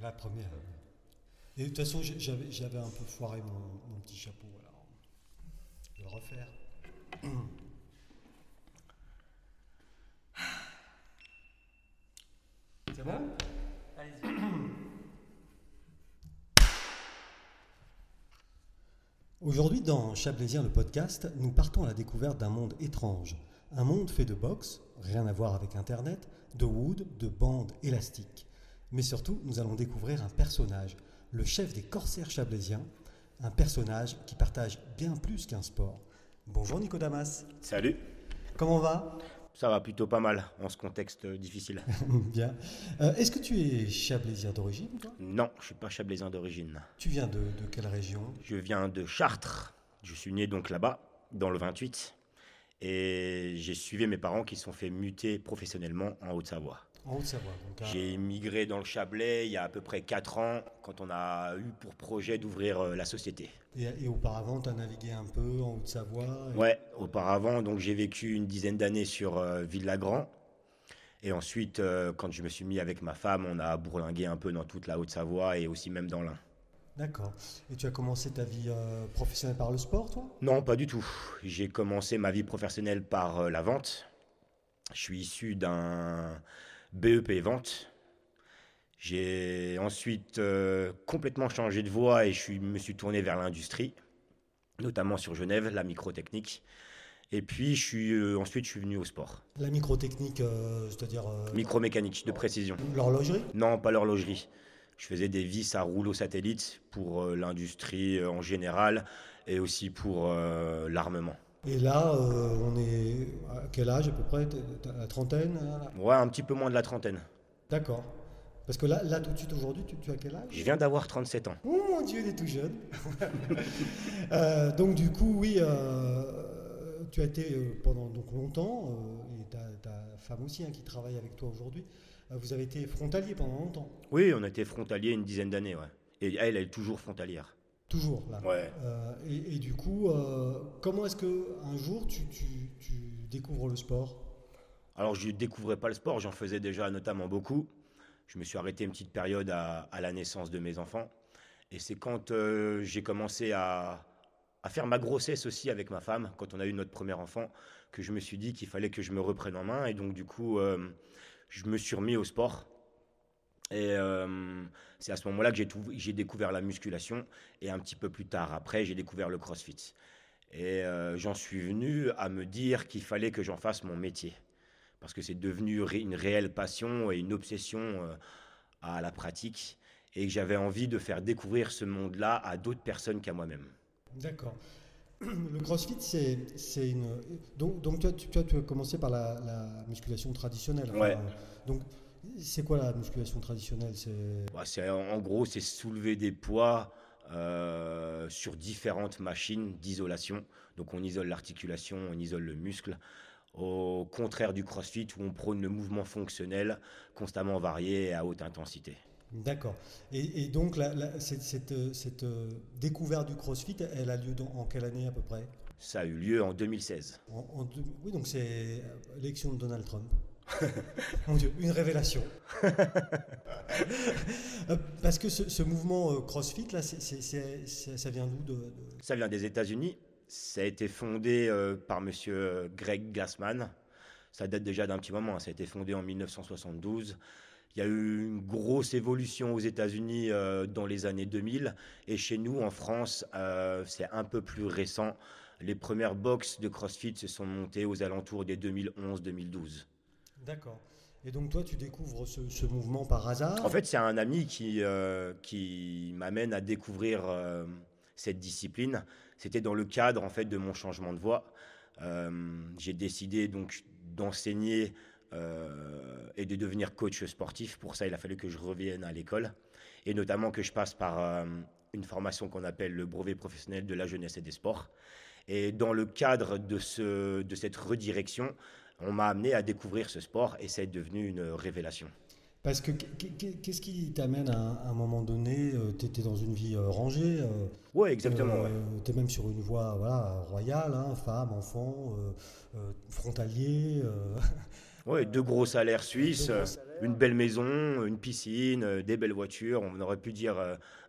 La première. Et de toute façon, j'avais j'avais un peu foiré mon, mon petit chapeau. Alors, je vais le refaire. C'est bon? Aujourd'hui, dans Chablaisien le podcast, nous partons à la découverte d'un monde étrange. Un monde fait de boxe, rien à voir avec Internet, de wood, de bandes élastiques. Mais surtout, nous allons découvrir un personnage, le chef des corsaires chablaisiens, un personnage qui partage bien plus qu'un sport. Bonjour Nico Damas, Salut, comment va? Ça va plutôt pas mal en ce contexte euh, difficile. Bien. Euh, Est-ce que tu es chablaisien d'origine Non, je suis pas chablaisien d'origine. Tu viens de, de quelle région? Je viens de Chartres. Je suis né donc là-bas, dans le 28. Et j'ai suivi mes parents qui se sont fait muter professionnellement en Haute-Savoie. En Haute-Savoie. à- J'ai immigré dans le Chablais il y a à peu près 4 ans, quand on a eu pour projet d'ouvrir euh, la société. Et, et auparavant, tu as navigué un peu en Haute-Savoie et- Ouais, auparavant, donc j'ai vécu une dizaine d'années sur euh, Ville-Lagrand. Et ensuite, euh, quand je me suis mis avec ma femme, on a bourlingué un peu dans toute la Haute-Savoie et aussi même dans l'Ain. D'accord. Et tu as commencé ta vie euh, professionnelle par le sport, toi? Non, pas du tout. J'ai commencé ma vie professionnelle par la vente. Je suis issu d'un BEP vente. J'ai ensuite euh, complètement changé de voie et je suis- me suis tourné vers l'industrie, notamment sur Genève, la microtechnique. Et puis je suis, euh, ensuite, je suis venu au sport. La microtechnique, euh, c'est-à-dire euh, Micromécanique de précision. l'horlogerie? Non, pas l'horlogerie. Je faisais des vis à rouleau satellite pour l'industrie en général et aussi pour l'armement. Et là, euh, on est à quel âge à peu près? La trentaine hein, Ouais, un petit peu moins de la trentaine. D'accord. Parce que là, là tout de suite aujourd'hui, tu, tu as quel âge? Je viens d'avoir 37 ans. Oh mon Dieu, il est tout jeune. Euh, donc du coup, oui, euh, tu as été pendant donc longtemps, et ta, femme aussi hein, qui travaille avec toi aujourd'hui, vous avez été frontalier pendant longtemps. Oui, on était frontalier une dizaine d'années, ouais. Et elle, elle est toujours frontalière. Toujours là. Ouais. Euh, et, et du coup, euh, comment est-ce que un jour tu, tu- tu découvres le sport? Alors, je ne découvrais pas le sport, j'en faisais déjà notamment beaucoup. Je me suis arrêté une petite période à, à la naissance de mes enfants. Et c'est quand euh, j'ai commencé à, à faire ma grossesse aussi avec ma femme, quand on a eu notre premier enfant, que je me suis dit qu'il fallait que je me reprenne en main. Et donc, du coup, je me suis remis au sport. Et euh, c'est à ce moment-là que j'ai tout- j'ai découvert la musculation. Et un petit peu plus tard, après, j'ai découvert le crossfit. Et euh, j'en suis venu à me dire qu'il fallait que j'en fasse mon métier. Parce que c'est devenu ré- une réelle passion et une obsession euh, à la pratique. Et que j'avais envie de faire découvrir ce monde-là à d'autres personnes qu'à moi-même. D'accord. Le CrossFit, c'est c'est une. Donc, donc toi, tu, toi, tu as commencé par la, la musculation traditionnelle. Ouais. donc, c'est quoi la musculation traditionnelle C'est Bah, c'est- en gros, c'est soulever des poids euh, sur différentes machines d'isolation. Donc on isole l'articulation, on isole le muscle. Au contraire du crossfit où on prône le mouvement fonctionnel constamment varié et à haute intensité. D'accord. Et, et donc, la- la- cette, cette, euh, cette, euh, découverte du CrossFit, elle a lieu dans, en quelle année à peu près? Ça a eu lieu en 2016. En- en deux- Oui, donc c'est l'élection de Donald Trump. Mon Dieu, une révélation. Euh, Parce que ce, ce mouvement euh, CrossFit, là, ça vient d'où de, de- Ça vient des États-Unis. Ça a été fondé euh, par monsieur Greg Glassman. Ça date déjà d'un petit moment. hein. Ça a été fondé en 1972. Il y a eu une grosse évolution aux États-Unis euh, dans les années 2000. Et chez nous, en France, euh, c'est un peu plus récent. Les premières boxes de CrossFit se sont montées aux alentours des 2011-2012. D'accord. Et donc toi, tu découvres ce, mouvement par hasard En fait, c'est un ami qui, euh, qui m'amène à découvrir euh, cette discipline. C'était dans le cadre en fait de mon changement de voie. Euh, J'ai décidé donc d'enseigner et de devenir coach sportif. Pour ça, il a fallu que je revienne à l'école et notamment que je passe par une formation qu'on appelle le brevet professionnel de la jeunesse et des sports. Et dans le cadre de, ce, de cette redirection, on m'a amené à découvrir ce sport et c'est devenu une révélation. Parce que qu- qu- qu'est-ce qui t'amène à, un- moment donné Tu étais dans une vie euh, rangée euh, Ouais, exactement. ouais. Tu es même sur une voie voilà, royale, hein, femme, enfant, euh, euh, frontalier. euh. Ouais, deux gros salaires suisses, une belle maison, une piscine, des belles voitures. On aurait pu dire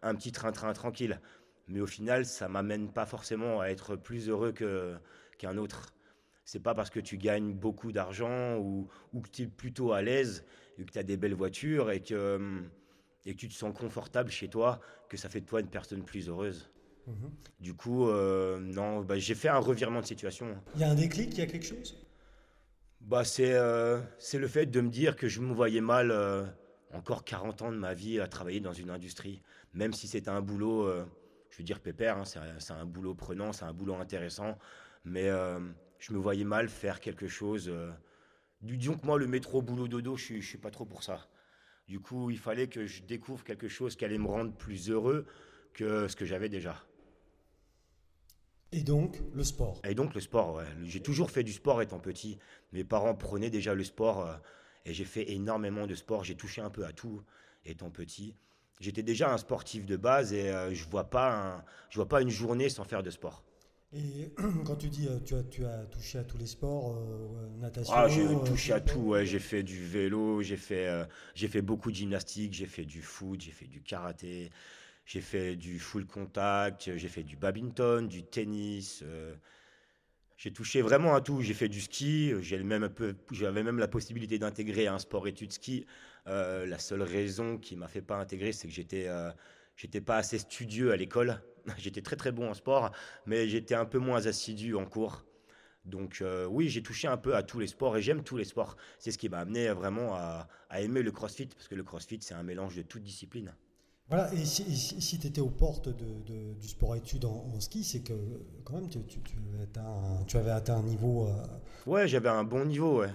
un petit train-train tranquille. Mais au final, ça m'amène pas forcément à être plus heureux qu'un autre. C'est pas parce que tu gagnes beaucoup d'argent ou, ou que tu es plutôt à l'aise et que tu as des belles voitures et que, et que tu te sens confortable chez toi que ça fait de toi une personne plus heureuse. Mhm. Du coup, euh, non, bah, j'ai fait un revirement de situation. Il y a un déclic, il y a quelque chose? Bah, c'est, euh, le fait de me dire que je me voyais mal euh, encore 40 ans de ma vie à travailler dans une industrie. Même si c'était un boulot, je veux dire pépère, hein, c'est, c'est un boulot prenant, c'est un boulot intéressant. Mais je me voyais mal faire quelque chose. disons que moi, le métro, boulot, dodo, je ne suis pas trop pour ça. Du coup, il fallait que je découvre quelque chose qui allait me rendre plus heureux que ce que j'avais déjà. Et donc, le sport? Et donc, le sport, ouais. J'ai toujours fait du sport étant petit. Mes parents prenaient déjà le sport euh, et j'ai fait énormément de sport. J'ai touché un peu à tout étant petit. J'étais déjà un sportif de base et euh, je ne vois, pas vois pas une journée sans faire de sport. Et quand tu dis euh, tu as, tu as touché à tous les sports, natation Ah, j'ai touché à tout, ouais. J'ai fait du vélo, j'ai fait, j'ai fait beaucoup de gymnastique, j'ai fait du foot, j'ai fait du karaté, j'ai fait du full contact, j'ai fait du badminton, du tennis. Euh, j'ai touché vraiment à tout. J'ai fait du ski. J'avais même, un peu, même la possibilité d'intégrer un sport études ski. Euh, la seule raison qui m'a fait pas intégrer, c'est que j'étais euh, j'étais pas assez studieux à l'école. j'étais très très bon en sport, mais j'étais un peu moins assidu en cours. Donc oui, j'ai touché un peu à tous les sports et j'aime tous les sports. C'est ce qui m'a amené vraiment à, à aimer le CrossFit parce que le CrossFit c'est un mélange de toutes disciplines. Voilà, et si, tu étais aux portes de, du sport-études en, ski, c'est que quand même tu, tu, avais atteint un niveau. Euh, ouais, j'avais un bon niveau, ouais.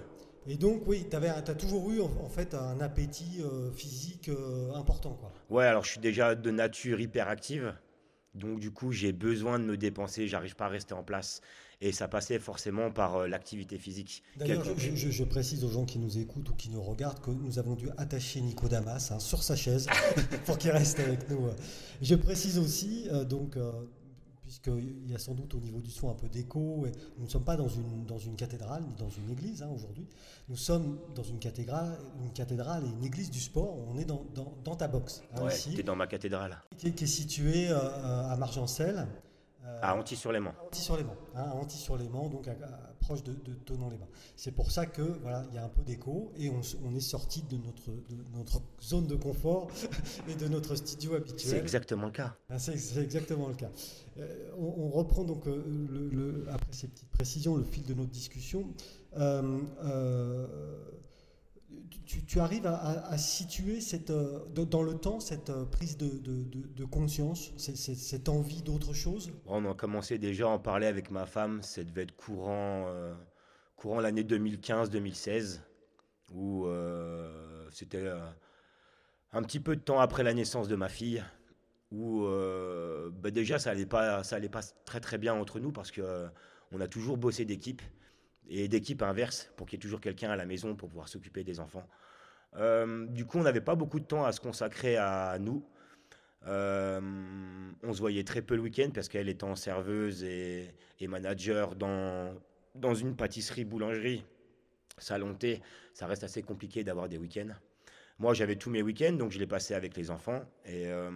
Et donc, oui, tu as toujours eu en, fait un appétit euh, physique euh, important, quoi. Ouais, alors je suis déjà de nature hyperactive. Donc du coup, j'ai besoin de me dépenser, j'arrive pas à rester en place. Et ça passait forcément par euh, l'activité physique. D'ailleurs, je, précise aux gens qui nous écoutent ou qui nous regardent que nous avons dû attacher Nico Damas hein, sur sa chaise pour qu'il reste avec nous. Je précise aussi, donc, puisqu'il y a sans doute au niveau du son un peu d'écho. Nous ne sommes pas dans une, dans une cathédrale ni dans une église hein, aujourd'hui. Nous sommes dans une cathédrale, une cathédrale et une église du sport. On est dans, dans, ta box. Hein, ouais, ici, dans ma cathédrale. Qui, est située euh, à Margencel. Euh, à Anti-sur-Léman. Anti-sur-Léman, hein, Anti-sur-Léman, donc proche de, de Tonon-les-Bains. C'est pour ça que voilà, il y a un peu d'écho et on, on, est sorti de notre, de notre zone de confort et de notre studio habituel. C'est exactement le cas. Ah, c'est exactement le cas. Euh, on, reprend donc euh, le, après ces petites précisions le fil de notre discussion. Tu, arrives à, situer cette, dans le temps cette prise de, de, conscience, cette, envie d'autre chose? On a commencé déjà à en parler avec ma femme, ça devait être courant, euh, courant l'année 2015-2016, où euh, c'était euh, un petit peu de temps après la naissance de ma fille, où bah déjà ça allait pas, allait pas très très bien entre nous parce que on a toujours bossé d'équipe et d'équipe inverse pour qu'il y ait toujours quelqu'un à la maison pour pouvoir s'occuper des enfants. Euh, du coup, on n'avait pas beaucoup de temps à se consacrer à nous. Euh, on se voyait très peu le week-end parce qu'elle étant serveuse et, manager dans, dans une pâtisserie-boulangerie, salon thé, ça reste assez compliqué d'avoir des week-ends. Moi, j'avais tous mes week-ends, donc je les passais avec les enfants. Et euh,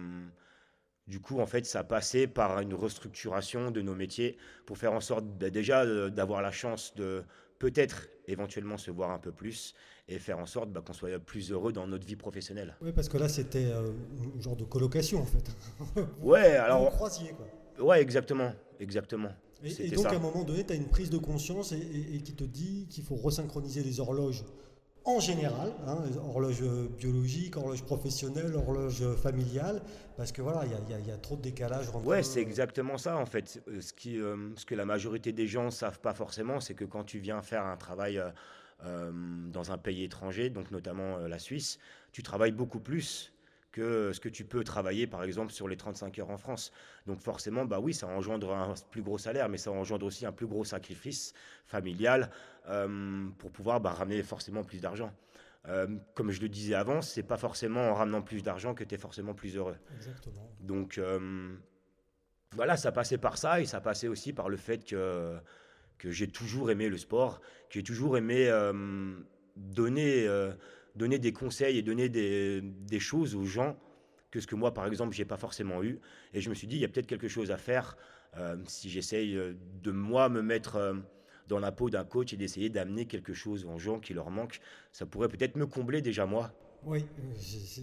du coup, en fait, ça passait par une restructuration de nos métiers pour faire en sorte bah, déjà euh, d'avoir la chance de peut-être éventuellement se voir un peu plus et faire en sorte bah, qu'on soit plus heureux dans notre vie professionnelle. Oui, parce que là, c'était euh, un genre de colocation en fait. ouais, alors. croisier, quoi. Ouais, exactement, exactement. Et, donc, à un moment donné, tu as une prise de conscience et qui te dit qu'il faut resynchroniser les horloges en général, hein, horloge biologique, horloge professionnelle, horloge familiale, parce que voilà, il y, a trop de décalage. Entre ouais, c'est exactement ça en fait. Euh, euh, ce que la majorité des gens ne savent pas forcément, c'est que quand tu viens faire un travail euh, dans un pays étranger, donc notamment la Suisse, tu travailles beaucoup plus que ce que tu peux travailler par exemple sur les 35 heures en France. Donc forcément, bah oui, ça engendre un plus gros salaire, mais ça engendre aussi un plus gros sacrifice familial euh, pour pouvoir bah, ramener forcément plus d'argent. Euh, comme je le disais avant, c'est pas forcément en ramenant plus d'argent que tu es forcément plus heureux. Exactement. Donc euh, voilà, ça passait par ça et ça passait aussi par le fait que, que j'ai toujours aimé le sport, que j'ai toujours aimé donner, donner des conseils et donner des, choses aux gens que ce que moi, par exemple, j'ai pas forcément eu. Et je me suis dit, il y a peut-être quelque chose à faire si j'essaye de moi me mettre dans la peau d'un coach et d'essayer d'amener quelque chose aux gens qui leur manque. Ça pourrait peut-être me combler déjà moi. Oui,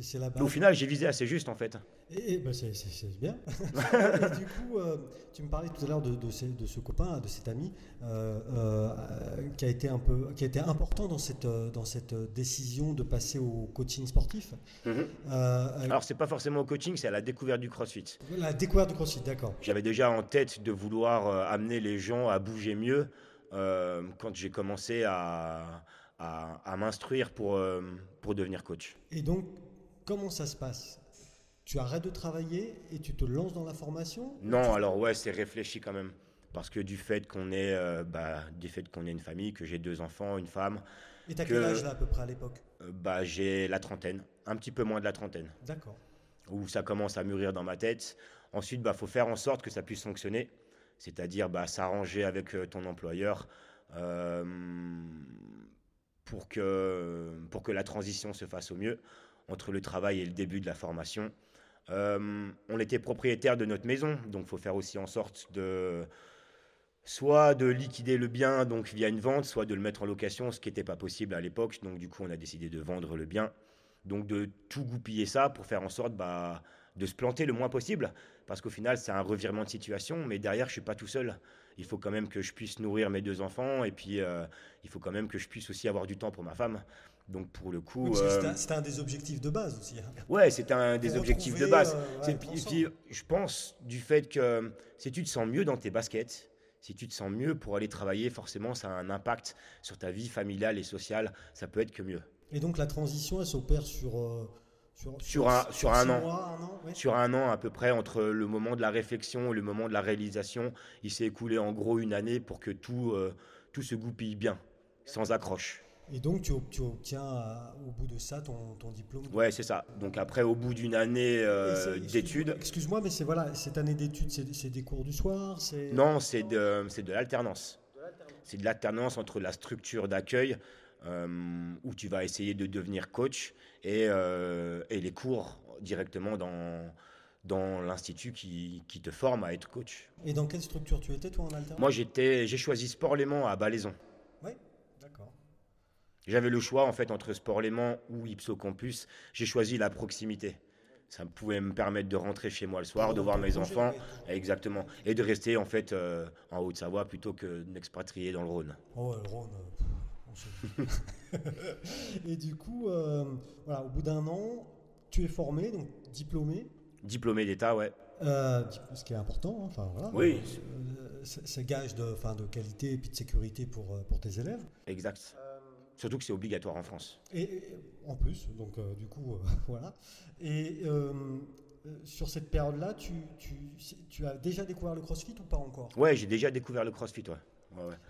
c'est la base. au final, j'ai visé assez juste en fait. Et, ben c'est bien. et du coup, euh, tu me parlais tout à l'heure de, de, de, ce copain, de cet ami, euh, euh, qui a été un peu, qui a été important dans cette dans cette décision de passer au coaching sportif. Mhm. Alors c'est pas forcément au coaching, c'est à la découverte du CrossFit. La découverte du CrossFit, d'accord. J'avais déjà en tête de vouloir amener les gens à bouger mieux quand j'ai commencé à à, m'instruire pour, euh, pour devenir coach. Et donc, comment ça se passe? Tu arrêtes de travailler et tu te lances dans la formation? Non, alors ouais, c'est réfléchi quand même. Parce que du fait qu'on est, euh, bah, du fait qu'on est une famille, que j'ai deux enfants, une femme. Et t'as quel âge là à peu près à l'époque? Euh, Bah j'ai la trentaine, un petit peu moins de la trentaine. D'accord. Où ça commence à mûrir dans ma tête. Ensuite, bah faut faire en sorte que ça puisse fonctionner, c'est-à-dire bah s'arranger avec ton employeur. Euh, pour que, pour que la transition se fasse au mieux entre le travail et le début de la formation. Euh, on était propriétaire de notre maison, donc il faut faire aussi en sorte de soit de liquider le bien donc via une vente, soit de le mettre en location, ce qui n'était pas possible à l'époque. Donc du coup, on a décidé de vendre le bien, donc de tout goupiller ça pour faire en sorte bah, de se planter le moins possible, parce qu'au final, c'est un revirement de situation, mais derrière, je suis pas tout seul il faut quand même que je puisse nourrir mes deux enfants et puis euh, il faut quand même que je puisse aussi avoir du temps pour ma femme. Donc pour le coup, euh, c'était un, des objectifs de base aussi. Hein. Ouais, c'était un des objectifs de base. Euh, et puis je pense du fait que si tu te sens mieux dans tes baskets, si tu te sens mieux pour aller travailler, forcément ça a un impact sur ta vie familiale et sociale. Ça peut être que mieux. Et donc la transition, elle s'opère sur sur, un, sur un, an, sur un an à peu près entre le moment de la réflexion et le moment de la réalisation, il s'est écoulé en gros une année pour que tout, euh, tout se goupille bien, sans accroche. Et donc tu, tu obtiens euh, au bout de ça ton, ton diplôme? Ouais, c'est ça. Donc après, au bout d'une année euh, d'études. Excuse-moi, mais c'est voilà, cette année d'études, c'est des cours du soir Non, c'est de, de l'alternance. C'est de l'alternance entre la structure d'accueil euh, où tu vas essayer de devenir coach et, euh, et les cours directement dans, dans l'institut qui, qui, te forme à être coach. Et dans quelle structure tu étais toi en alternance? Moi j'étais, j'ai choisi Sport Léman à Balaison. Oui, d'accord. J'avais le choix en fait entre Sport Léman ou Ipso Campus. J'ai choisi la proximité. Ça pouvait me permettre de rentrer chez moi le soir, de voir mes enfants, exactement, et de rester en fait euh, en Haute-Savoie plutôt que d'expatrier dans le Rhône. Oh, le Rhône. et du coup, euh, voilà, au bout d'un an, tu es formé, donc diplômé. Diplômé d'État, ouais. Euh, ce qui est important, hein, enfin voilà. Oui. Euh, c'est gage de, fin, de qualité et puis de sécurité pour, pour tes élèves. Exact. Surtout que c'est obligatoire en France. Et, en plus, donc du coup, voilà. Et sur cette période-là, tu, tu, tu, as déjà découvert le CrossFit ou pas encore? Ouais, j'ai déjà découvert le CrossFit, ouais.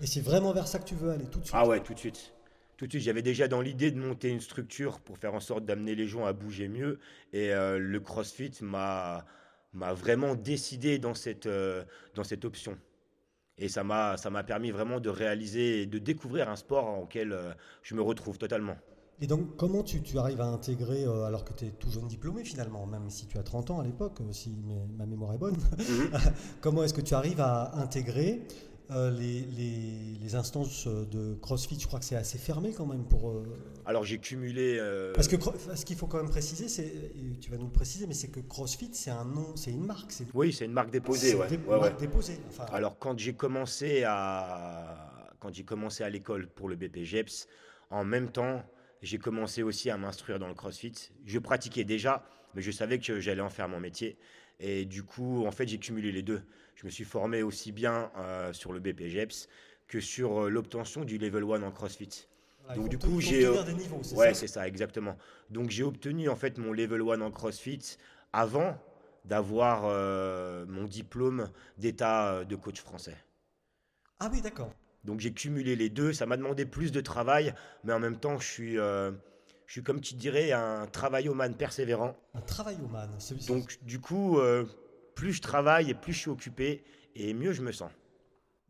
Et c'est vraiment vers ça que tu veux aller tout de suite Ah ouais, tout de suite. Tout de suite, j'avais déjà dans l'idée de monter une structure pour faire en sorte d'amener les gens à bouger mieux. Et euh, le CrossFit m'a m'a vraiment décidé dans cette, euh, dans cette option. Et ça m'a permis vraiment de réaliser et de découvrir un sport en lequel euh, je me retrouve totalement. Et donc, comment tu, tu arrives à intégrer, alors que tu es tout jeune diplômé finalement, même si tu as 30 ans à l'époque, si ma mémoire est bonne, mhm. comment est-ce que tu arrives à intégrer euh, les, les, instances de CrossFit, je crois que c'est assez fermé quand même pour. Euh, Alors j'ai cumulé. Euh, Parce que ce qu'il faut quand même préciser, c'est, tu vas nous le préciser, mais c'est que CrossFit, c'est un nom, c'est une marque. Oui, c'est une marque déposée. Ouais. marque déposée. Alors quand j'ai commencé à quand j'ai commencé à l'école pour le BPGEPS, en même temps, j'ai commencé aussi à m'instruire dans le CrossFit. Je pratiquais déjà, mais je savais que j'allais en faire mon métier. Et du coup, en fait, j'ai cumulé les deux. Je me suis formé aussi bien euh, sur le BPGEPS que sur euh, l'obtention du level 1 en CrossFit. Donc du coup, j'ai Ouais, c'est ça exactement. Donc j'ai obtenu en fait mon level 1 en CrossFit avant d'avoir euh, mon diplôme d'état de coach français. Ah oui, d'accord. Donc j'ai cumulé les deux, ça m'a demandé plus de travail, mais en même temps, je suis je suis comme tu dirais un travailloman persévérant. Un travailloman. Donc du coup, euh, plus je travaille et plus je suis occupé et mieux je me sens.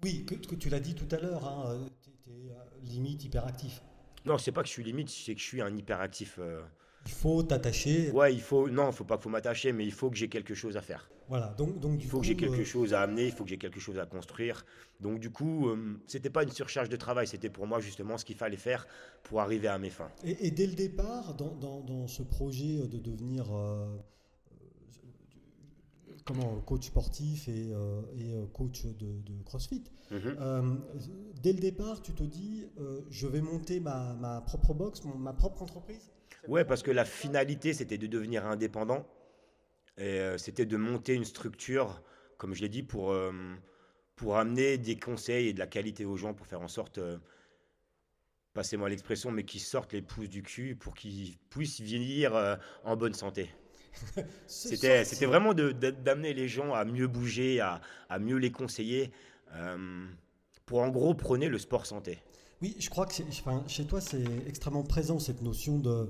Oui, que, tu l'as dit tout à l'heure, hein, euh, tu es, euh, limite hyperactif. Non, c'est pas que je suis limite, c'est que je suis un hyperactif. euh. Il faut t'attacher. Ouais, il faut. Non, faut pas qu'il faut m'attacher, mais il faut que j'ai quelque chose à faire. Voilà, donc, donc du Il faut coup, que j'ai quelque euh, chose à amener, il faut que j'ai quelque chose à construire. Donc du coup, euh, c'était pas une surcharge de travail, c'était pour moi justement ce qu'il fallait faire pour arriver à mes fins. Et, et dès le départ, dans, dans- dans ce projet de devenir comment, coach sportif et, euh, et, euh, coach de, de CrossFit, Mhm. euh, dès le départ, tu te dis, euh, je vais monter ma, ma propre box, mon- ma propre entreprise Ouais, parce que la finalité, c'était de devenir indépendant. Et euh, c'était de monter une structure, comme je l'ai dit, pour, euh, pour amener des conseils et de la qualité aux gens, pour faire en sorte, euh, passez-moi l'expression, mais qu'ils sortent les pouces du cul pour qu'ils puissent vieillir euh, en bonne santé. C'était c'était vraiment d'amener les gens à mieux bouger, à, à mieux les conseiller, euh, pour en gros prôner le sport santé. Oui, je crois que enfin, chez toi, c'est extrêmement présent cette notion de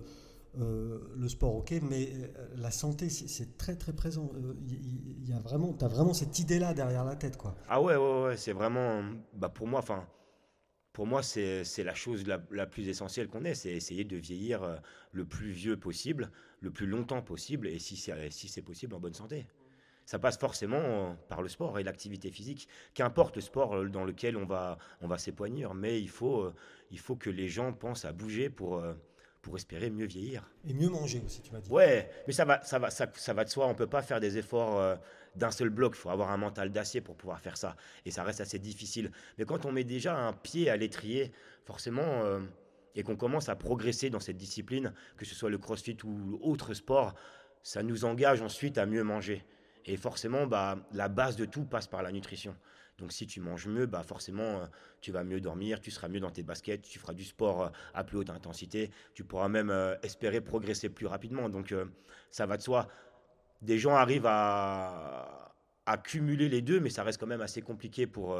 euh, le sport, ok, mais euh, la santé, c'est- très très présent. Il y, a vraiment, tu as vraiment cette idée-là derrière la tête, quoi. Ah ouais, ouais, ouais, c'est vraiment, bah pour moi, enfin, pour moi, c'est la chose la, la plus essentielle qu'on ait, c'est essayer de vieillir le plus vieux possible, le plus longtemps possible, et si c'est si c'est possible, en bonne santé. Ça passe forcément euh, par le sport et l'activité physique, qu'importe le sport euh, dans lequel on va, on va s'époignir, mais il faut, euh, il faut que les gens pensent à bouger pour, pour espérer mieux vieillir. Et mieux manger aussi, tu m'as dit. Ouais, mais ça va, ça va, ça, ça va de soi. On peut pas faire des efforts euh, d'un seul bloc. Il faut avoir un mental d'acier pour pouvoir faire ça. Et ça reste assez difficile. Mais quand on met déjà un pied à l'étrier, forcément, euh, et qu'on commence à progresser dans cette discipline, que ce soit le crossfit ou autre sport, ça nous engage ensuite à mieux manger. Et forcément, bah, la base de tout passe par la nutrition. Donc si tu manges mieux, bah forcément, euh, tu vas mieux dormir, tu seras mieux dans tes baskets, tu feras du sport euh, à plus haute intensité, tu pourras même euh, espérer progresser plus rapidement. Donc ça va de soi. Des gens arrivent à, à cumuler les deux, mais ça reste quand même assez compliqué pour,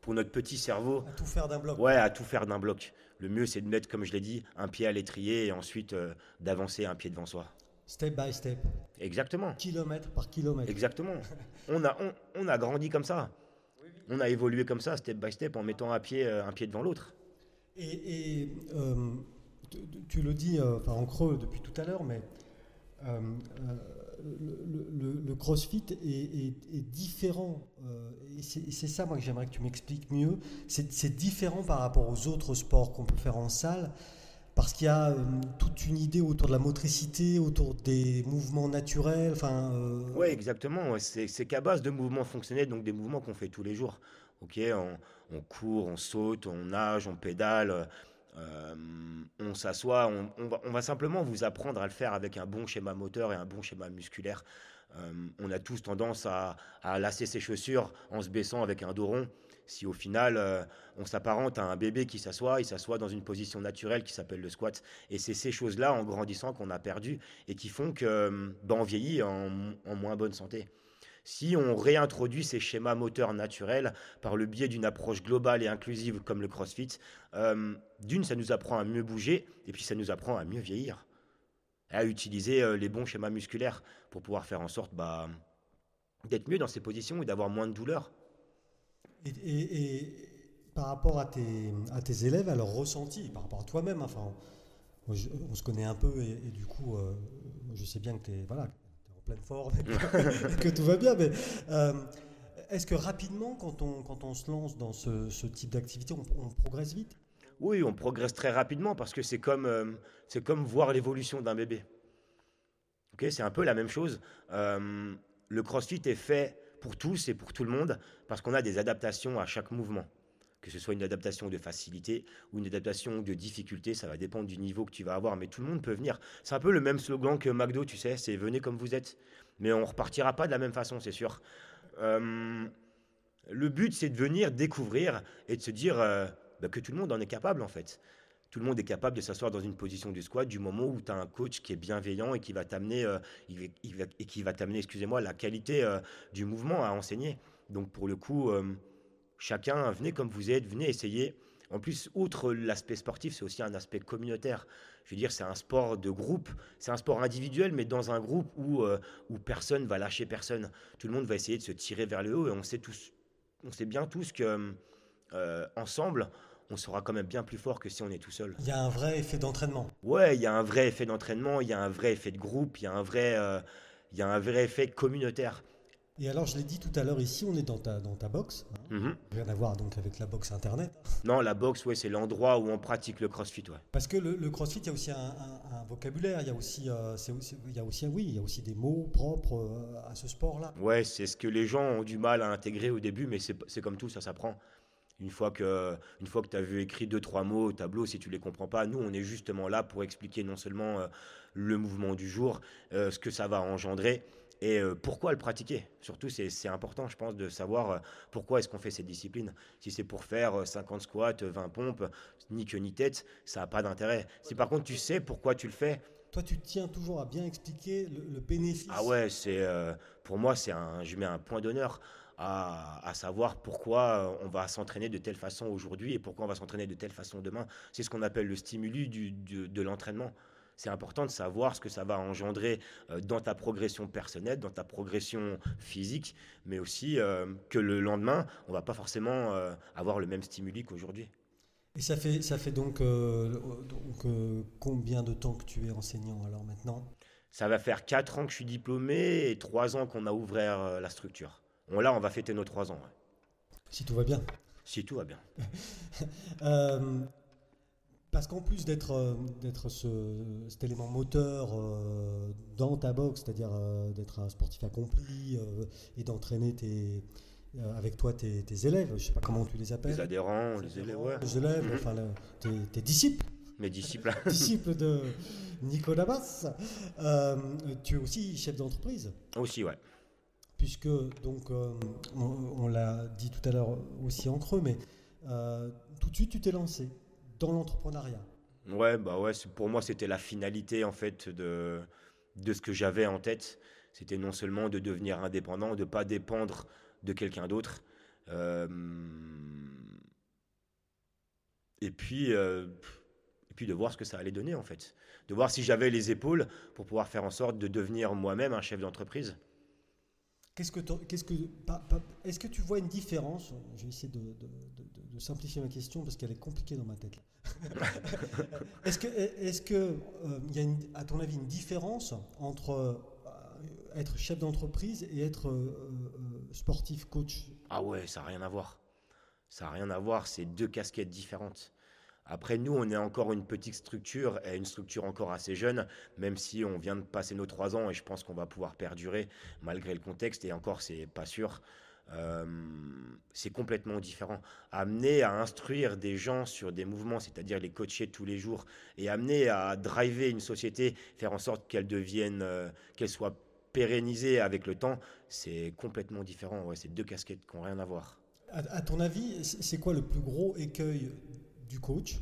pour notre petit cerveau. À tout faire d'un bloc. Ouais, à tout faire d'un bloc. Le mieux, c'est de mettre, comme je l'ai dit, un pied à l'étrier et ensuite euh, d'avancer un pied devant soi. Step by step, Exactement. kilomètre par kilomètre. Exactement. On a, on, on a grandi comme ça. On a évolué comme ça, step by step, en mettant un pied, euh, un pied devant l'autre. Et, et, euh, tu, tu le dis enfin, en creux depuis tout à l'heure, mais euh, le, CrossFit est, différent. euh, et c'est ça, moi, que j'aimerais que tu m'expliques mieux. C'est différent par rapport aux autres sports qu'on peut faire en salle. Parce qu'il y a euh, toute une idée autour de la motricité, autour des mouvements naturels. Euh, Oui, exactement. C'est qu'à base de mouvements fonctionnels, donc des mouvements qu'on fait tous les jours. Ok, on, on court, on saute, on nage, on pédale, euh, on s'assoit. On, va, simplement vous apprendre à le faire avec un bon schéma moteur et un bon schéma musculaire. Euh, on a tous tendance à, lasser ses chaussures en se baissant avec un dos rond. Si au final, euh, on s'apparente à un bébé qui s'assoit, il s'assoit dans une position naturelle qui s'appelle le squat. Et c'est ces choses-là, en grandissant, qu'on a perdu et qui font que ben, vieillit en moins bonne santé. Si on réintroduit ces schémas moteurs naturels par le biais d'une approche globale et inclusive comme le CrossFit, euh, d'une, ça nous apprend à mieux bouger et puis ça nous apprend à mieux vieillir, à utiliser euh, les bons schémas musculaires pour pouvoir faire en sorte bah, d'être mieux dans ces positions et d'avoir moins de douleur. Et, par rapport à tes, élèves, à leur ressenti, par rapport à toi-même, enfin, on se connaît un peu et, du coup, euh, je sais bien que tu es, voilà, et que, tout va bien, mais euh, est-ce que rapidement, quand on, quand on se lance dans ce, ce type d'activité, on, progresse vite? Oui, on progresse très rapidement parce que c'est comme, euh, comme voir l'évolution d'un bébé. Ok, c'est un peu la même chose. Euh, le CrossFit est fait pour tous et pour tout le monde parce qu'on a des adaptations à chaque mouvement. Que ce soit une adaptation de facilité ou une adaptation de difficulté, ça va dépendre du niveau que tu vas avoir, mais tout le monde peut venir. C'est un peu le même slogan que McDo, tu sais, c'est venez comme vous êtes. Mais on repartira pas de la même façon, c'est sûr. Euh, le but, c'est de venir découvrir et de se dire euh, bah, que tout le monde en est capable, en fait. Tout le monde est capable de s'asseoir dans une position du squat du moment où tu as un coach qui est bienveillant et qui va t'amener, euh, et qui va t'amener, excusez-moi, la qualité du mouvement à enseigner. Donc pour le coup, chacun, venez comme vous êtes, venez essayer. En plus, outre l'aspect sportif, c'est aussi un aspect communautaire. Je veux dire, c'est un sport de groupe, c'est un sport individuel, mais dans un groupe où, euh, où personne va lâcher personne. Tout le monde va essayer de se tirer vers le haut et on sait tous, on sait bien tous que euh, ensemble, on sera quand même bien plus fort que si on est tout seul. Il y a un vrai effet d'entraînement. Ouais, il y a un vrai effet d'entraînement, il y a un vrai effet de groupe, il y a un vrai, euh, il y a un vrai effet communautaire. Et alors, je l'ai dit tout à l'heure, ici, on est dans ta, dans ta box. hein. Mhm. Rien à voir donc avec la box internet. Non, la boxe, ouais, c'est l'endroit où on pratique le crossfit. Ouais. Parce que le, le crossfit, il y a aussi un, un- un vocabulaire, il y a aussi, euh, aussi- y a aussi, oui, il y a aussi des mots propres euh, à ce sport-là. Ouais, c'est ce que les gens ont du mal à intégrer au début, mais c'est comme tout, ça s'apprend. Une fois que, une fois que tu as vu écrit deux, trois mots au tableau, si tu les comprends pas, nous, on est justement là pour expliquer non seulement euh, le mouvement du jour, euh, ce que ça va engendrer et euh, pourquoi le pratiquer? Surtout, c'est important, je pense, de savoir euh, pourquoi est-ce qu'on fait cette discipline. Si c'est pour faire euh, 50 squats, 20 pompes, ni queue ni tête, ça n'a pas d'intérêt. Si par contre tu sais pourquoi tu le fais, Toi, tu tiens toujours à bien expliquer le, le bénéfice. ah ouais, c'est euh, pour moi c'est un, je mets un point d'honneur à, à savoir pourquoi euh, on va s'entraîner de telle façon aujourd'hui et pourquoi on va s'entraîner de telle façon demain. C'est ce qu'on appelle le stimuli du, du- de l'entraînement. C'est important de savoir ce que ça va engendrer euh, dans ta progression personnelle, dans ta progression physique, mais aussi euh, que le lendemain, on va pas forcément euh, avoir le même stimuli qu'aujourd'hui. Et ça fait, ça fait donc, euh, donc euh, combien de temps que tu es enseignant alors maintenant? Ça va faire 4 ans que je suis diplômé et 3 ans qu'on a ouvert euh, la structure. Bon, là, on va fêter nos 3 ans, ouais. Si tout va bien. si tout va bien. Parce qu'en plus d'être euh, d'être ce, cet élément moteur euh, dans ta boxe, c'est-à-dire euh, d'être un sportif accompli et d'entraîner tes, avec toi tes, tes élèves, je sais pas comment tu les appelles. Les adhérents, les élèves, ouais. Les élèves, enfin tes, tes disciples, Mes disciples. disciples de Nicolas Bass. Euh, tu es aussi chef d'entreprise. Aussi, ouais. puisque donc euh, on, on l'a dit tout à l'heure aussi en creux, mais euh, tout de suite tu t'es lancé dans l'entrepreneuriat. Ouais, bah ouais, pour moi, c'était la finalité, en fait, de, de ce que j'avais en tête. C'était non seulement de devenir indépendant, de pas dépendre de quelqu'un d'autre. Euh, et puis, euh, puis de voir ce que ça allait donner, en fait. De voir si j'avais les épaules pour pouvoir faire en sorte de devenir moi-même un chef d'entreprise. Qu'est-ce que, qu'est-ce que, pas- pas- est-ce que tu vois une différence Je vais essayer de, de- de- de- de simplifier ma question parce qu'elle est compliquée dans ma tête. est-ce que, est-ce que euh, il y a une- à ton avis une différence entre euh, être chef d'entreprise et être euh, euh, sportif coach? Ah ouais, ça n'a rien à voir. Ça n'a rien à voir, c'est deux casquettes différentes. Après, nous, on est encore une petite structure, et une structure encore assez jeune, même si on vient de passer nos trois ans, et je pense qu'on va pouvoir perdurer malgré le contexte, et encore, c'est pas sûr. Euh, c'est complètement différent. Amener à instruire des gens sur des mouvements, c'est-à-dire les coacher tous les jours, et amener à driver une société, faire en sorte qu'elle devienne, euh, qu'elle soit pérennisée avec le temps, c'est complètement différent. Ouais, c'est deux casquettes qui n'ont rien à voir. À, à ton avis, c'est c'est quoi le plus gros écueil du coach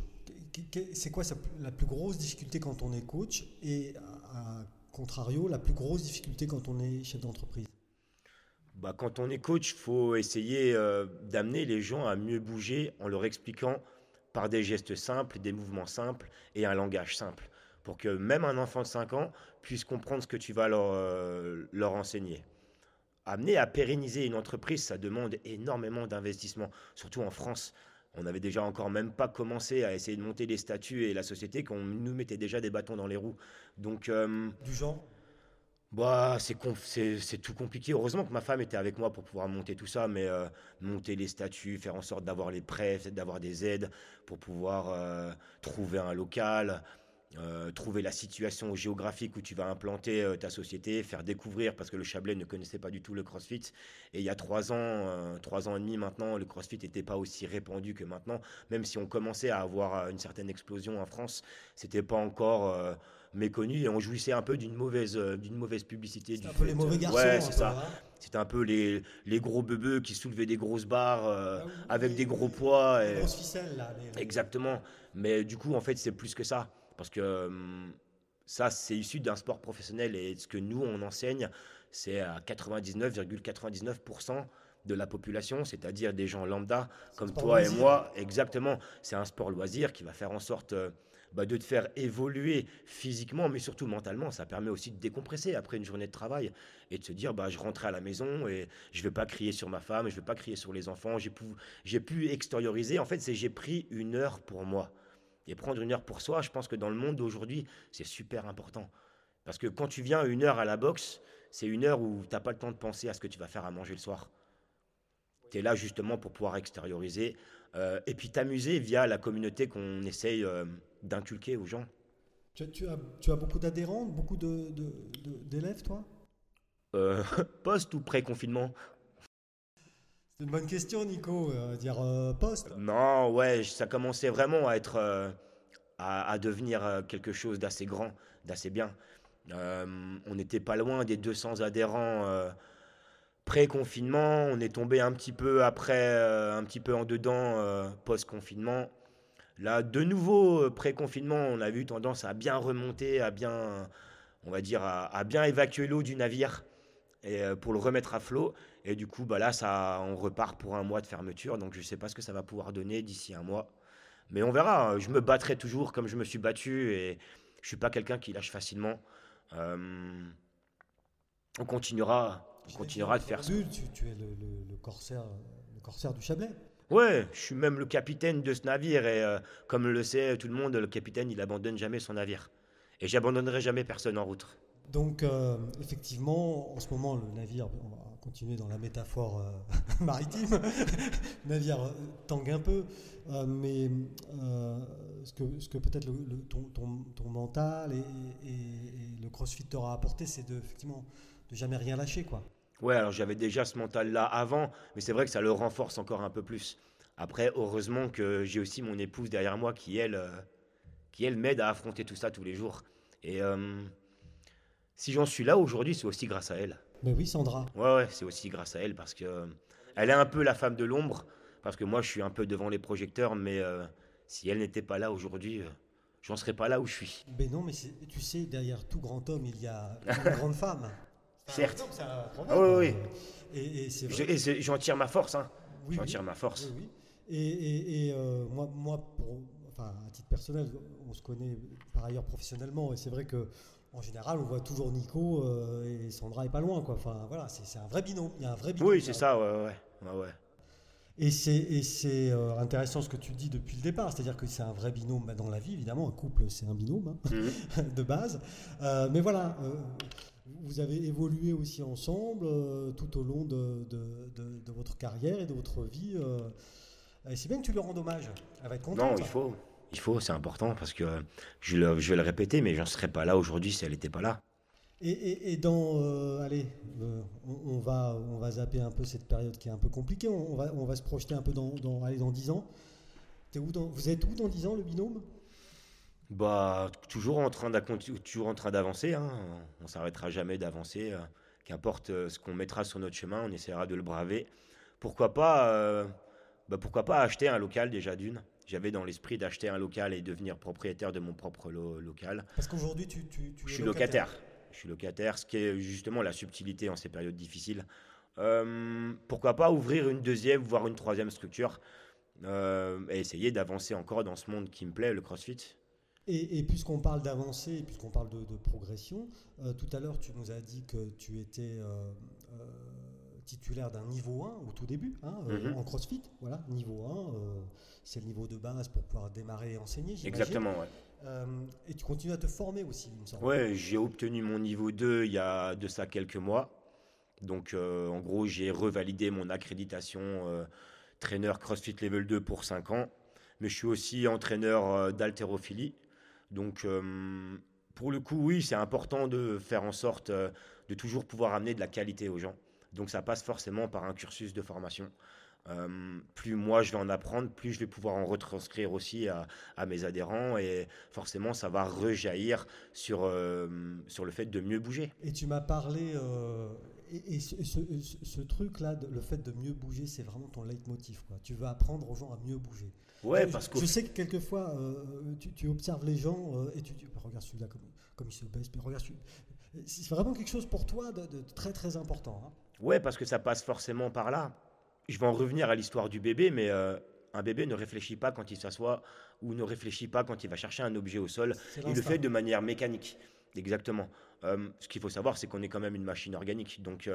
C'est quoi la plus grosse difficulté quand on est coach et à contrario, la plus grosse difficulté quand on est chef d'entreprise? Bah, quand on est coach, il faut essayer euh, d'amener les gens à mieux bouger en leur expliquant par des gestes simples, des mouvements simples et un langage simple, pour que même un enfant de 5 ans puisse comprendre ce que tu vas leur, euh, leur enseigner. Amener à pérenniser une entreprise, ça demande énormément d'investissement, surtout en France. On n'avait déjà encore même pas commencé à essayer de monter les statuts et la société qu'on nous mettait déjà des bâtons dans les roues. Donc, euh, Du genre? bah, c'est com- tout compliqué. Heureusement que ma femme était avec moi pour pouvoir monter tout ça, mais euh, monter les statuts, faire en sorte d'avoir les prêts, d'avoir des aides pour pouvoir euh, trouver un local, euh, trouver la situation géographique où tu vas implanter euh, ta société, faire découvrir, parce que le Chablais ne connaissait pas du tout le CrossFit. Et il y a trois ans, euh, trois ans et demi maintenant, le CrossFit n'était pas aussi répandu que maintenant. Même si on commençait à avoir une certaine explosion en France, c'était pas encore méconnu et on jouissait un peu d'une mauvaise, d'une mauvaise publicité. Du un peu les mauvais garçons. Ouais, c'est ça. hein. C'était un peu les, les gros bebeux qui soulevaient des grosses barres euh, Ah oui, avec des gros poids. Les et- grosses ficelles là. les- Exactement. Mais du coup, en fait, c'est plus que ça. Parce que hum, ça, c'est issu d'un sport professionnel. Et ce que nous, on enseigne, c'est à 99,99% de la population, c'est-à-dire des gens lambda, comme toi et moi. Exactement. C'est un sport loisir qui va faire en sorte euh, bah, de te faire évoluer physiquement, mais surtout mentalement. Ça permet aussi de décompresser après une journée de travail et de se dire bah, je rentrais à la maison et je ne vais pas crier sur ma femme, je ne vais pas crier sur les enfants. J'ai pu, pu extérioriser. En fait, c'est j'ai pris une heure pour moi. Et prendre une heure pour soi, je pense que dans le monde d'aujourd'hui, c'est super important. Parce que quand tu viens une heure à la boxe, c'est une heure où tu n'as pas le temps de penser à ce que tu vas faire à manger le soir. Tu es là justement pour pouvoir extérioriser euh, et puis t'amuser via la communauté qu'on essaye euh, d'inculquer aux gens. Tu, as, tu as, beaucoup d'adhérents, beaucoup d'élèves, de, toi? Euh, Post ou pré-confinement? C'est une bonne question, Nico. dire post Non, ouais, ça commençait vraiment à être. À, à, devenir quelque chose d'assez grand, d'assez bien. on n'était pas loin des 200 adhérents pré-confinement, on est tombé un petit peu après, euh, un petit peu en dedans euh, post-confinement. Là, de nouveau, euh, pré-confinement, on a vu tendance à bien remonter, à bien, on va dire, à, bien évacuer l'eau du navire et, pour le remettre à flot. Et du coup, bah là, ça, on repart pour un mois de fermeture. Donc, je ne sais pas ce que ça va pouvoir donner d'ici un mois. Mais on verra. Je me battrai toujours comme je me suis battu et je suis pas quelqu'un qui lâche facilement. on continuera on continuera de faire ça. Tu, tu es le, corsaire, le corsaire du Chablais. Ouais, je suis même le capitaine de ce navire et euh, comme le sait tout le monde, le capitaine il abandonne jamais son navire. Et j'abandonnerai jamais personne en route. Donc euh, effectivement, en ce moment le navire, on va continuer dans la métaphore euh, maritime, le navire tangue un peu, mais ce que, peut-être le, ton, ton, mental et, le CrossFit t'aura apporté, c'est de effectivement de jamais rien lâcher quoi. Ouais, alors j'avais déjà ce mental-là avant, mais c'est vrai que ça le renforce encore un peu plus. Après, heureusement que j'ai aussi mon épouse derrière moi qui, elle, euh, qui, elle m'aide à affronter tout ça tous les jours. Et euh, si j'en suis là aujourd'hui, c'est aussi grâce à elle. Mais oui, Sandra. Ouais, ouais, c'est aussi grâce à elle parce que euh, elle est un peu la femme de l'ombre. Parce que moi, je suis un peu devant les projecteurs, mais si elle n'était pas là aujourd'hui, j'en serais pas là où je suis. Mais non, mais tu sais, derrière tout grand homme, il y a une grande femme. Certes. Ah oui, oui. Et, j'en tire ma force. Hein. j'en tire ma force. Et, euh, moi, moi pour, enfin, à titre personnel, on se connaît par ailleurs professionnellement, et c'est vrai que en général, on voit toujours Nico euh, et Sandra est pas loin, quoi. Enfin, voilà, c'est un vrai binôme. Il y a un vrai binôme. Oui, c'est ça, ouais, ouais, ouais. Et c'est euh, intéressant ce que tu dis depuis le départ, c'est-à-dire que c'est un vrai binôme bah, dans la vie, évidemment, un couple c'est un binôme hein, mhm. de base. mais voilà, vous avez évolué aussi ensemble euh, tout au long de, de, votre carrière et de votre vie. Euh, et c'est bien que tu lui rendes hommage. Elle va être contente. Non, il faut. Il faut, c'est important parce que je, le, je, vais le répéter, mais j'en serais pas là aujourd'hui si elle n'était pas là. Et, et, dans, euh, allez, on, va, on va zapper un peu cette période qui est un peu compliquée. On, va, on va se projeter un peu dans, dans, allez, dans 10 ans. Es où dans, vous êtes où dans 10 ans, le binôme? Bah, toujours en train toujours en train d'avancer. Hein. On s'arrêtera jamais d'avancer. Euh, qu'importe euh, ce qu'on mettra sur notre chemin, on essaiera de le braver. Pourquoi pas, euh, bah, pourquoi pas acheter un local déjà d'une? J'avais dans l'esprit d'acheter un local et devenir propriétaire de mon propre local. Parce qu'aujourd'hui, tu, tu, Je suis locataire. Je suis locataire, ce qui est justement la subtilité en ces périodes difficiles. pourquoi pas ouvrir une deuxième, voire une troisième structure et essayer d'avancer encore dans ce monde qui me plaît, le CrossFit. Et, puisqu'on parle d'avancée, puisqu'on parle de, progression, euh, tout à l'heure tu nous as dit que tu étais euh, euh, titulaire d'un niveau 1 au tout début, hein, mhm. en CrossFit. Voilà, niveau 1, c'est le niveau de base pour pouvoir démarrer et enseigner. Exactement, ouais. et tu continues à te former aussi, il me semble. Ouais, j'ai obtenu mon niveau 2 il y a de ça quelques mois. Donc en gros, j'ai revalidé mon accréditation trainer CrossFit Level 2 pour 5 ans. Mais je suis aussi entraîneur d'haltérophilie. Donc, euh, pour le coup, oui, c'est important de faire en sorte euh, de toujours pouvoir amener de la qualité aux gens. Donc, ça passe forcément par un cursus de formation. Euh, plus moi je vais en apprendre, plus je vais pouvoir en retranscrire aussi à, mes adhérents et forcément ça va rejaillir sur, sur le fait de mieux bouger. Et tu m'as parlé, et, ce, truc-là, le fait de mieux bouger, c'est vraiment ton leitmotiv. Quoi. Tu veux apprendre aux gens à mieux bouger. Ouais, parce que. Je sais que quelquefois, euh, tu, observes les gens euh, et tu dis regarde celui-là comme, comme, il se baisse, mais regarde C'est vraiment quelque chose pour toi de, très très important. Hein. Ouais, parce que ça passe forcément par là. Je vais en revenir à l'histoire du bébé, mais euh, un bébé ne réfléchit pas quand il s'assoit ou ne réfléchit pas quand il va chercher un objet au sol. Il le fait de manière mécanique. Exactement. Euh, ce qu'il faut savoir, c'est qu'on est quand même une machine organique. Donc,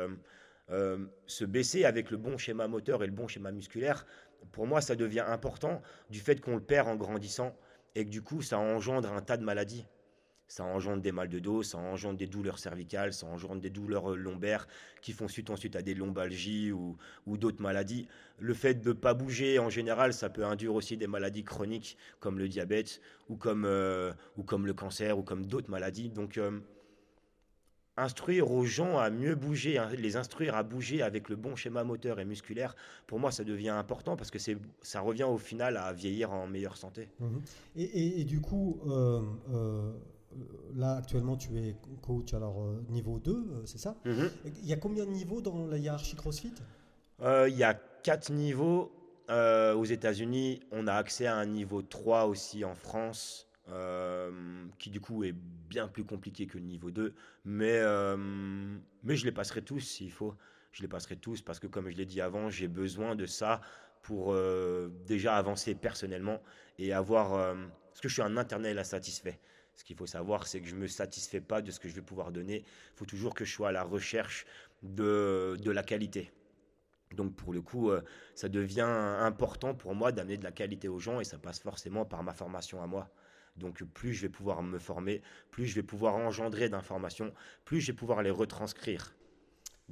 euh, se baisser avec le bon schéma moteur et le bon schéma musculaire, pour moi, ça devient important du fait qu'on le perd en grandissant et que du coup, ça engendre un tas de maladies. Ça engendre des mal de dos, ça engendre des douleurs cervicales, ça engendre des douleurs euh, lombaires qui font suite ensuite à des lombalgies ou, d'autres maladies. Le fait de ne pas bouger, en général, ça peut induire aussi des maladies chroniques comme le diabète ou comme, euh, le cancer ou comme d'autres maladies. Donc, euh, instruire aux gens à mieux bouger, hein, les instruire à bouger avec le bon schéma moteur et musculaire, pour moi, ça devient important parce que ça revient au final à vieillir en meilleure santé. Mhm. Et, du coup, là actuellement tu es coach alors euh, niveau 2, euh, c'est ça Il y a combien de niveaux dans la hiérarchie CrossFit? Euh, Il y a quatre niveaux euh, aux États-Unis. On a accès à un niveau 3 aussi en France, euh, qui du coup est bien plus compliqué que le niveau 2. Mais, euh, mais je les passerai tous s'il faut. Je les passerai tous parce que, comme je l'ai dit avant, j'ai besoin de ça pour euh, déjà avancer personnellement et avoir. euh, parce que je suis un internel insatisfait. Ce qu'il faut savoir, c'est que je ne me satisfais pas de ce que je vais pouvoir donner. Il faut toujours que je sois à la recherche de, de la qualité. Donc pour le coup, euh, ça devient important pour moi d'amener de la qualité aux gens et ça passe forcément par ma formation à moi. Donc plus je vais pouvoir me former, plus je vais pouvoir engendrer d'informations, plus je vais pouvoir les retranscrire.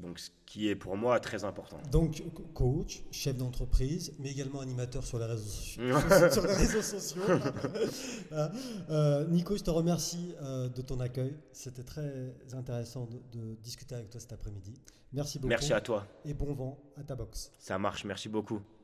Donc ce qui est pour moi très important. Donc co- coach, chef d'entreprise, mais également animateur sur les réseaux, so- sur les réseaux sociaux. Hein. Euh, Nico, je te remercie euh, de ton accueil. C'était très intéressant de, de discuter avec toi cet après-midi. Merci beaucoup Merci à toi. et bon vent à ta boxe. Ça marche, merci beaucoup.